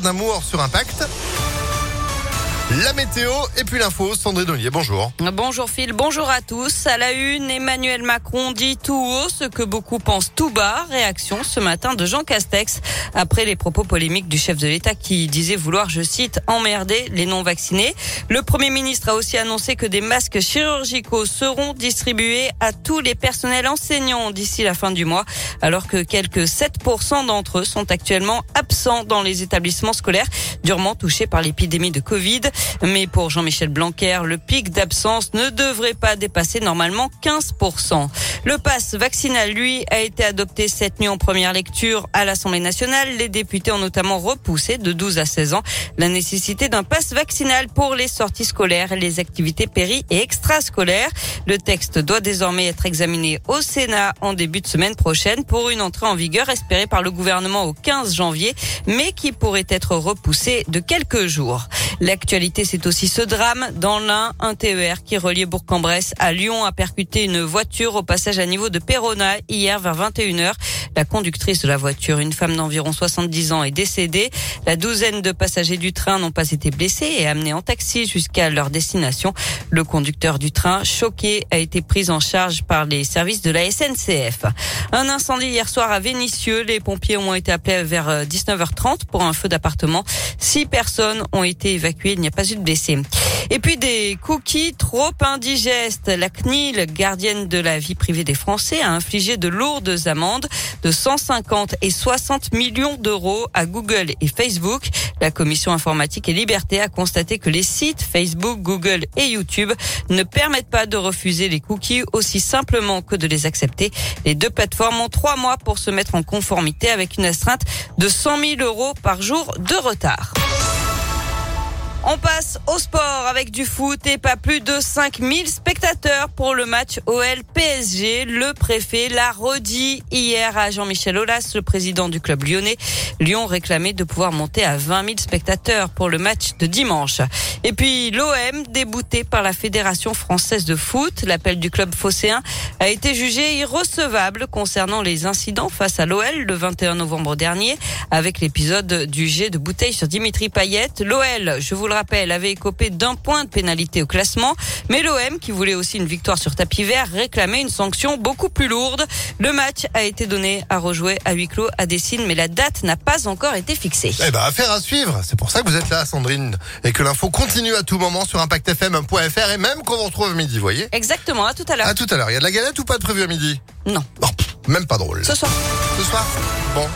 d'amour sur Impact. La météo et puis l'info, Sandrine Ollier, bonjour. Bonjour Phil, bonjour à tous. À la une, Emmanuel Macron dit tout haut ce que beaucoup pensent tout bas. Réaction ce matin de Jean Castex après les propos polémiques du chef de l'État qui disait vouloir, je cite, emmerder les non-vaccinés. Le Premier ministre a aussi annoncé que des masques chirurgicaux seront distribués à tous les personnels enseignants d'ici la fin du mois, alors que quelques 7% d'entre eux sont actuellement absents dans les établissements scolaires durement touchés par l'épidémie de Covid. Mais pour Jean-Michel Blanquer, le pic d'absence ne devrait pas dépasser normalement 15%. Le pass vaccinal, lui, a été adopté cette nuit en première lecture à l'Assemblée nationale. Les députés ont notamment repoussé de 12 à 16 ans la nécessité d'un pass vaccinal pour les sorties scolaires, les activités péri et extrascolaires. Le texte doit désormais être examiné au Sénat en début de semaine prochaine pour une entrée en vigueur espérée par le gouvernement au 15 janvier, mais qui pourrait être repoussée de quelques jours. L'actualité, c'est aussi ce drame. Dans l'un, un TER qui reliait Bourg-en-Bresse à Lyon a percuté une voiture au passage à niveau de Perona hier vers 21h. La conductrice de la voiture, une femme d'environ 70 ans, est décédée. La douzaine de passagers du train n'ont pas été blessés et amenés en taxi jusqu'à leur destination. Le conducteur du train, choqué, a été pris en charge par les services de la SNCF. Un incendie hier soir à Vénissieux. Les pompiers ont été appelés vers 19h30 pour un feu d'appartement. Six personnes ont été évacuées. Il n'y a pas eu de blessés. Et puis des cookies trop indigestes. La CNIL, gardienne de la vie privée des Français, a infligé de lourdes amendes de 150 et 60 millions d'euros à Google et Facebook. La commission informatique et liberté a constaté que les sites Facebook, Google et YouTube ne permettent pas de refuser les cookies aussi simplement que de les accepter. Les deux plateformes ont trois mois pour se mettre en conformité avec une astreinte de 100 000 euros par jour de retard. On passe au sport avec du foot et pas plus de 5000 spectateurs pour le match OL-PSG. Le préfet l'a redit hier à Jean-Michel Aulas, le président du club lyonnais. Lyon réclamait de pouvoir monter à 20 000 spectateurs pour le match de dimanche. Et puis l'OM, débouté par la Fédération française de foot, l'appel du club phocéen a été jugé irrecevable concernant les incidents face à l'OL le 21 novembre dernier avec l'épisode du jet de bouteille sur Dimitri Payet. L'OL, je vous rappelle, avait écopé d'un point de pénalité au classement, mais l'OM, qui voulait aussi une victoire sur tapis vert, réclamait une sanction beaucoup plus lourde. Le match a été donné à rejouer à huis clos à Dessine, mais la date n'a pas encore été fixée. Eh ben, affaire à suivre. C'est pour ça que vous êtes là, Sandrine, et que l'info continue à tout moment sur ImpactFM.fr et même qu'on vous retrouve à midi, voyez Exactement, à tout à l'heure. À tout à l'heure. Il y a de la galette ou pas de prévu à midi? Non. même pas drôle. Ce soir. Ce soir? Bon.